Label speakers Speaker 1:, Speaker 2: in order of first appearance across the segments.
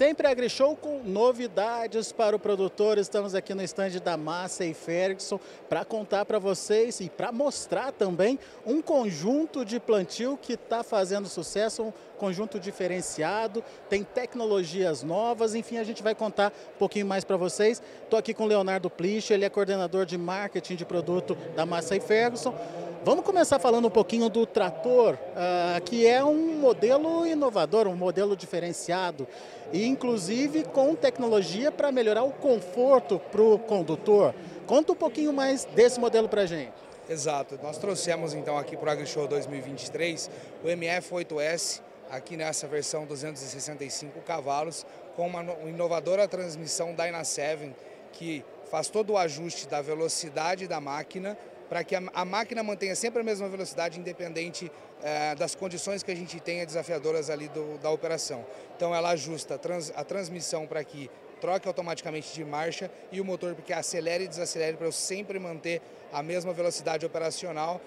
Speaker 1: Sempre AgriShow com novidades para o produtor. Estamos aqui no estande da Massa e Ferguson para contar para vocês e para mostrar também um conjunto de plantio que está fazendo sucesso, um conjunto diferenciado, tem tecnologias novas, enfim, a gente vai contar um pouquinho mais para vocês. Estou aqui com o Leonardo Plich, ele é coordenador de marketing de produto da Massa e Ferguson. Vamos começar falando um pouquinho do trator, uh, que é um modelo inovador, um modelo diferenciado e inclusive com tecnologia para melhorar o conforto para o condutor. Conta um pouquinho mais desse modelo para a gente.
Speaker 2: Exato, nós trouxemos então aqui para o AgriShow 2023 o MF8S, aqui nessa versão 265 cavalos, com uma inovadora transmissão Dyna7 que faz todo o ajuste da velocidade da máquina para que a, a, máquina mantenha sempre a mesma velocidade, independente eh, das condições que a gente tenha desafiadoras ali do, da operação. Então ela ajusta a, trans, a transmissão para que troque automaticamente de marcha e o motor porque acelere e desacelere para eu sempre manter a mesma velocidade operacional.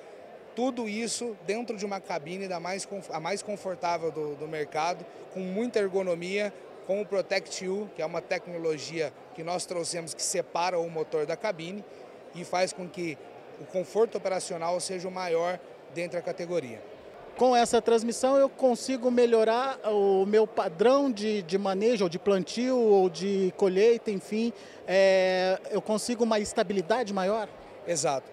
Speaker 2: Tudo isso dentro de uma cabine da mais, a mais confortável do, do mercado, com muita ergonomia, com o Protect U, que é uma tecnologia que nós trouxemos que separa o motor da cabine e faz com que o conforto operacional seja o maior dentro da categoria.
Speaker 1: Com essa transmissão eu consigo melhorar o meu padrão de, de manejo, ou de plantio, ou de colheita, enfim, é, eu consigo uma estabilidade maior?
Speaker 2: Exato.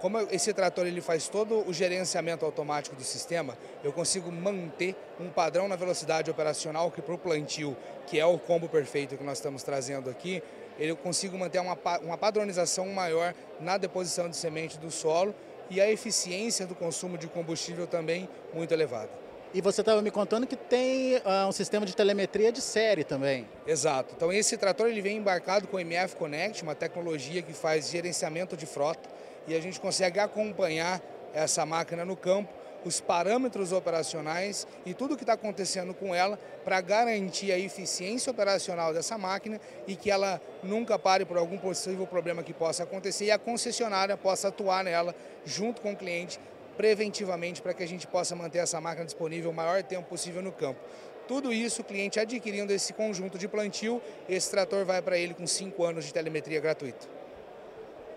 Speaker 2: Como esse trator ele faz todo o gerenciamento automático do sistema, eu consigo manter um padrão na velocidade operacional que para o plantio, que é o combo perfeito que nós estamos trazendo aqui, eu consigo manter uma, uma padronização maior na deposição de semente do solo e a eficiência do consumo de combustível também muito elevada.
Speaker 1: E você estava me contando que tem uh, um sistema de telemetria de série também.
Speaker 2: Exato. Então esse trator ele vem embarcado com o MF Connect, uma tecnologia que faz gerenciamento de frota e a gente consegue acompanhar essa máquina no campo os parâmetros operacionais e tudo o que está acontecendo com ela para garantir a eficiência operacional dessa máquina e que ela nunca pare por algum possível problema que possa acontecer e a concessionária possa atuar nela junto com o cliente preventivamente para que a gente possa manter essa máquina disponível o maior tempo possível no campo. Tudo isso o cliente adquirindo esse conjunto de plantio, esse trator vai para ele com 5 anos de telemetria gratuita.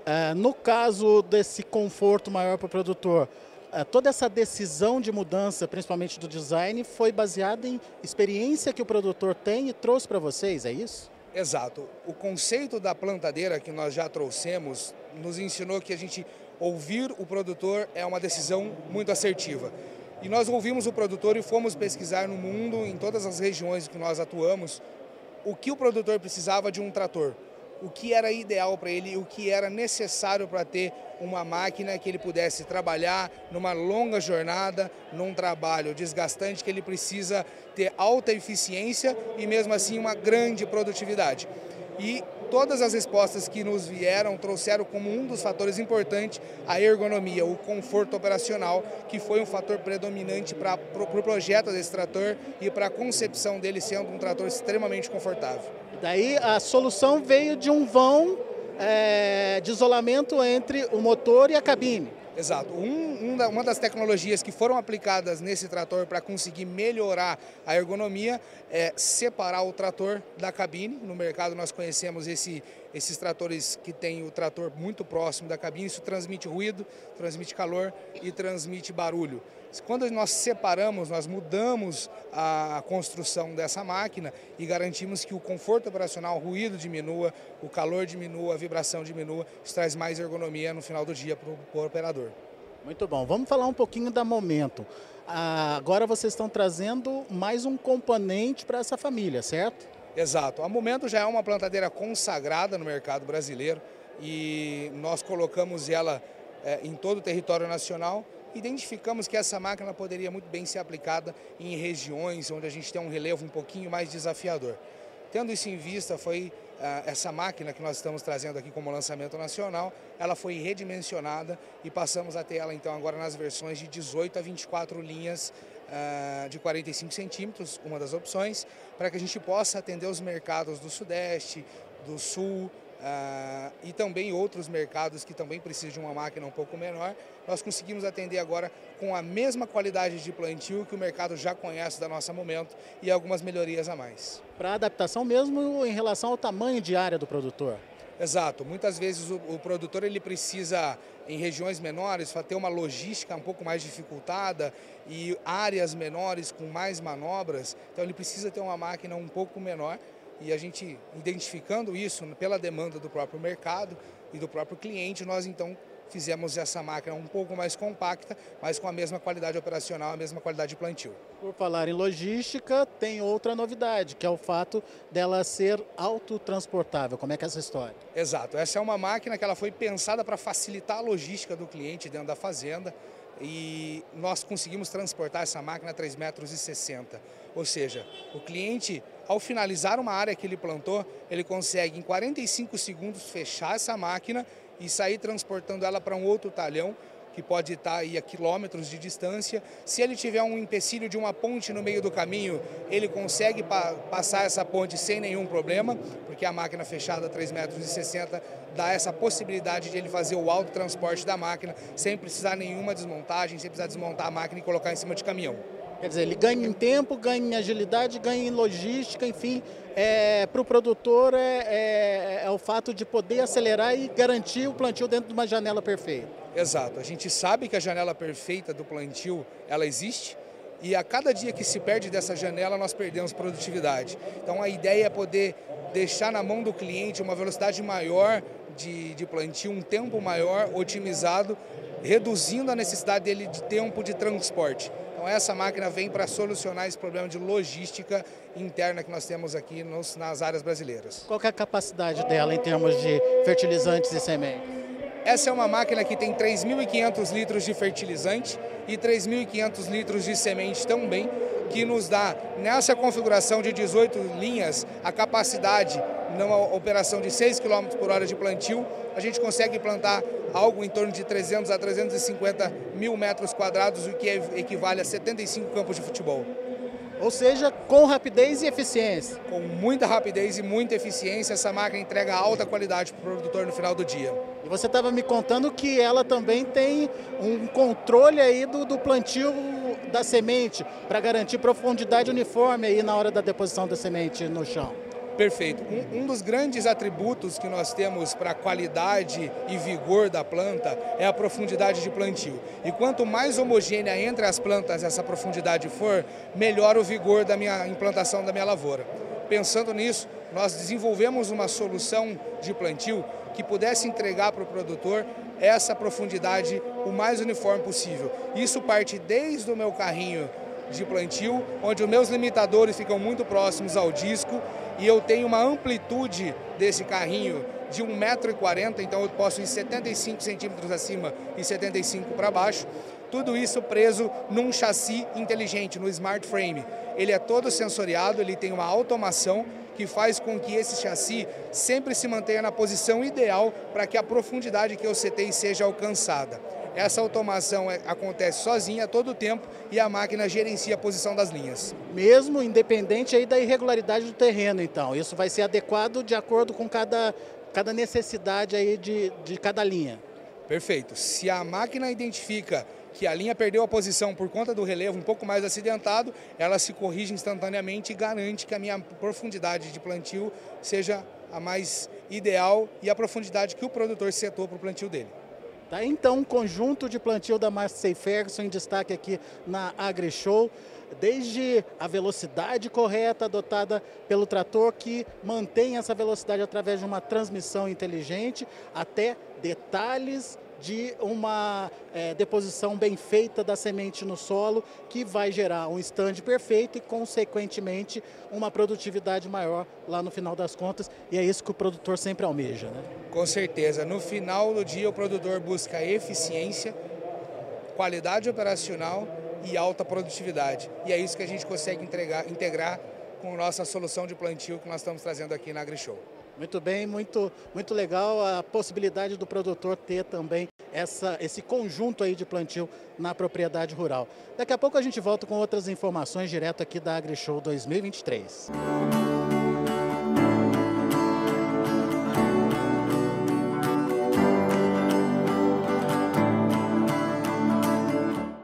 Speaker 1: É, no caso desse conforto maior para o produtor, toda essa decisão de mudança, principalmente do design, foi baseada em experiência que o produtor tem e trouxe para vocês, é isso?
Speaker 2: Exato. O conceito da plantadeira que nós já trouxemos nos ensinou que a gente ouvir o produtor é uma decisão muito assertiva. E nós ouvimos o produtor e fomos pesquisar no mundo, em todas as regiões que nós atuamos, o que o produtor precisava de um trator o que era ideal para ele, o que era necessário para ter uma máquina que ele pudesse trabalhar numa longa jornada, num trabalho desgastante que ele precisa ter alta eficiência e mesmo assim uma grande produtividade. E todas as respostas que nos vieram trouxeram como um dos fatores importantes a ergonomia, o conforto operacional, que foi um fator predominante para o pro projeto desse trator e para a concepção dele sendo um trator extremamente confortável.
Speaker 1: Daí a solução veio de um vão é, de isolamento entre o motor e a cabine.
Speaker 2: Exato. Um, um uma das tecnologias que foram aplicadas nesse trator para conseguir melhorar a ergonomia é separar o trator da cabine. No mercado nós conhecemos esse, esses tratores que têm o trator muito próximo da cabine. Isso transmite ruído, transmite calor e transmite barulho. Quando nós separamos, nós mudamos a construção dessa máquina e garantimos que o conforto operacional, o ruído diminua, o calor diminua, a vibração diminua, isso traz mais ergonomia no final do dia para o operador.
Speaker 1: Muito bom. Vamos falar um pouquinho da Momento. Ah, agora vocês estão trazendo mais um componente para essa família, certo?
Speaker 2: Exato. A Momento já é uma plantadeira consagrada no mercado brasileiro e nós colocamos ela é, em todo o território nacional identificamos que essa máquina poderia muito bem ser aplicada em regiões onde a gente tem um relevo um pouquinho mais desafiador. Tendo isso em vista, foi uh, essa máquina que nós estamos trazendo aqui como lançamento nacional, ela foi redimensionada e passamos a ter ela então agora nas versões de 18 a 24 linhas uh, de 45 centímetros, uma das opções, para que a gente possa atender os mercados do Sudeste, do Sul, Uh, e também outros mercados que também precisam de uma máquina um pouco menor, nós conseguimos atender agora com a mesma qualidade de plantio que o mercado já conhece da nossa momento e algumas melhorias a mais.
Speaker 1: Para adaptação mesmo em relação ao tamanho de área do produtor?
Speaker 2: Exato. Muitas vezes o, o, produtor ele precisa, em regiões menores, ter uma logística um pouco mais dificultada e áreas menores com mais manobras. Então ele precisa ter uma máquina um pouco menor e a gente identificando isso pela demanda do próprio mercado e do próprio cliente, nós então fizemos essa máquina um pouco mais compacta, mas com a mesma qualidade operacional, a mesma qualidade de plantio.
Speaker 1: Por falar em logística, tem outra novidade, que é o fato dela ser autotransportável. Como é que é essa história?
Speaker 2: Exato. Essa é uma máquina que ela foi pensada para facilitar a logística do cliente dentro da fazenda e nós conseguimos transportar essa máquina a 3,60 metros. Ou seja, o cliente, ao finalizar uma área que ele plantou, ele consegue em 45 segundos fechar essa máquina e sair transportando ela para um outro talhão que pode estar aí a quilômetros de distância. Se ele tiver um empecilho de uma ponte no meio do caminho, ele consegue pa passar essa ponte sem nenhum problema, porque a máquina fechada a 3,60 metros dá essa possibilidade de ele fazer o autotransporte da máquina sem precisar nenhuma desmontagem, sem precisar desmontar a máquina e colocar em cima de caminhão.
Speaker 1: Quer dizer, ele ganha em tempo, ganha em agilidade, ganha em logística, enfim, é, para o produtor é, é, é, o fato de poder acelerar e garantir o plantio dentro de uma janela perfeita.
Speaker 2: Exato, a gente sabe que a janela perfeita do plantio, ela existe, e a cada dia que se perde dessa janela, nós perdemos produtividade. Então a ideia é poder deixar na mão do cliente uma velocidade maior de, de plantio, um tempo maior, otimizado, reduzindo a necessidade dele de tempo de transporte. Então essa máquina vem para solucionar esse problema de logística interna que nós temos aqui nos, nas áreas brasileiras.
Speaker 1: Qual é a capacidade dela em termos de fertilizantes e sementes?
Speaker 2: Essa é uma máquina que tem 3.500 litros de fertilizante e 3.500 litros de semente também, que nos dá, nessa configuração de 18 linhas, a capacidade, numa operação de 6 km por hora de plantio, a gente consegue plantar algo em torno de 300 a 350 mil metros quadrados, o que equivale a 75 campos de futebol.
Speaker 1: Ou seja, com rapidez e eficiência.
Speaker 2: Com muita rapidez e muita eficiência, essa máquina entrega alta qualidade para o produtor no final do dia.
Speaker 1: E você estava me contando que ela também tem um controle aí do, do plantio da semente para garantir profundidade uniforme aí na hora da deposição da semente no chão.
Speaker 2: Perfeito. Um, um, dos grandes atributos que nós temos para a qualidade e vigor da planta é a profundidade de plantio. E quanto mais homogênea entre as plantas essa profundidade for, melhor o vigor da minha implantação da minha lavoura. Pensando nisso, nós desenvolvemos uma solução de plantio que pudesse entregar para o produtor essa profundidade o mais uniforme possível. Isso parte desde o meu carrinho de plantio, onde os meus limitadores ficam muito próximos ao disco e eu tenho uma amplitude desse carrinho de 1,40m, então eu posso ir 75 centímetros acima e 75 para baixo. Tudo isso preso num chassi inteligente, no Smart Frame. Ele é todo sensoriado, ele tem uma automação que faz com que esse chassi sempre se mantenha na posição ideal para que a profundidade que eu setei seja alcançada. Essa automação é, acontece sozinha a todo tempo e a máquina gerencia a posição das linhas.
Speaker 1: Mesmo independente aí da irregularidade do terreno, então. Isso vai ser adequado de acordo com cada, cada necessidade aí de, de cada linha.
Speaker 2: Perfeito. Se a máquina identifica que a linha perdeu a posição por conta do relevo um pouco mais acidentado, ela se corrige instantaneamente e garante que a minha profundidade de plantio seja a mais ideal e a profundidade que o produtor setou para o plantio dele.
Speaker 1: Tá? Então, um conjunto de plantio da Massey Ferguson em destaque aqui na AgriShow, desde a velocidade correta adotada pelo trator, que mantém essa velocidade através de uma transmissão inteligente, até detalhes de uma é, deposição bem feita da semente no solo, que vai gerar um stand perfeito e, consequentemente, uma produtividade maior lá no final das contas. E é isso que o produtor sempre almeja. Né?
Speaker 2: Com certeza. No final do dia, o produtor busca eficiência, qualidade operacional e alta produtividade. E é isso que a gente consegue entregar, integrar com nossa solução de plantio que nós estamos trazendo aqui na AgriShow.
Speaker 1: Muito bem, muito, muito legal a possibilidade do produtor ter também essa, esse conjunto aí de plantio na propriedade rural. Daqui a pouco a gente volta com outras informações direto aqui da AgriShow 2023.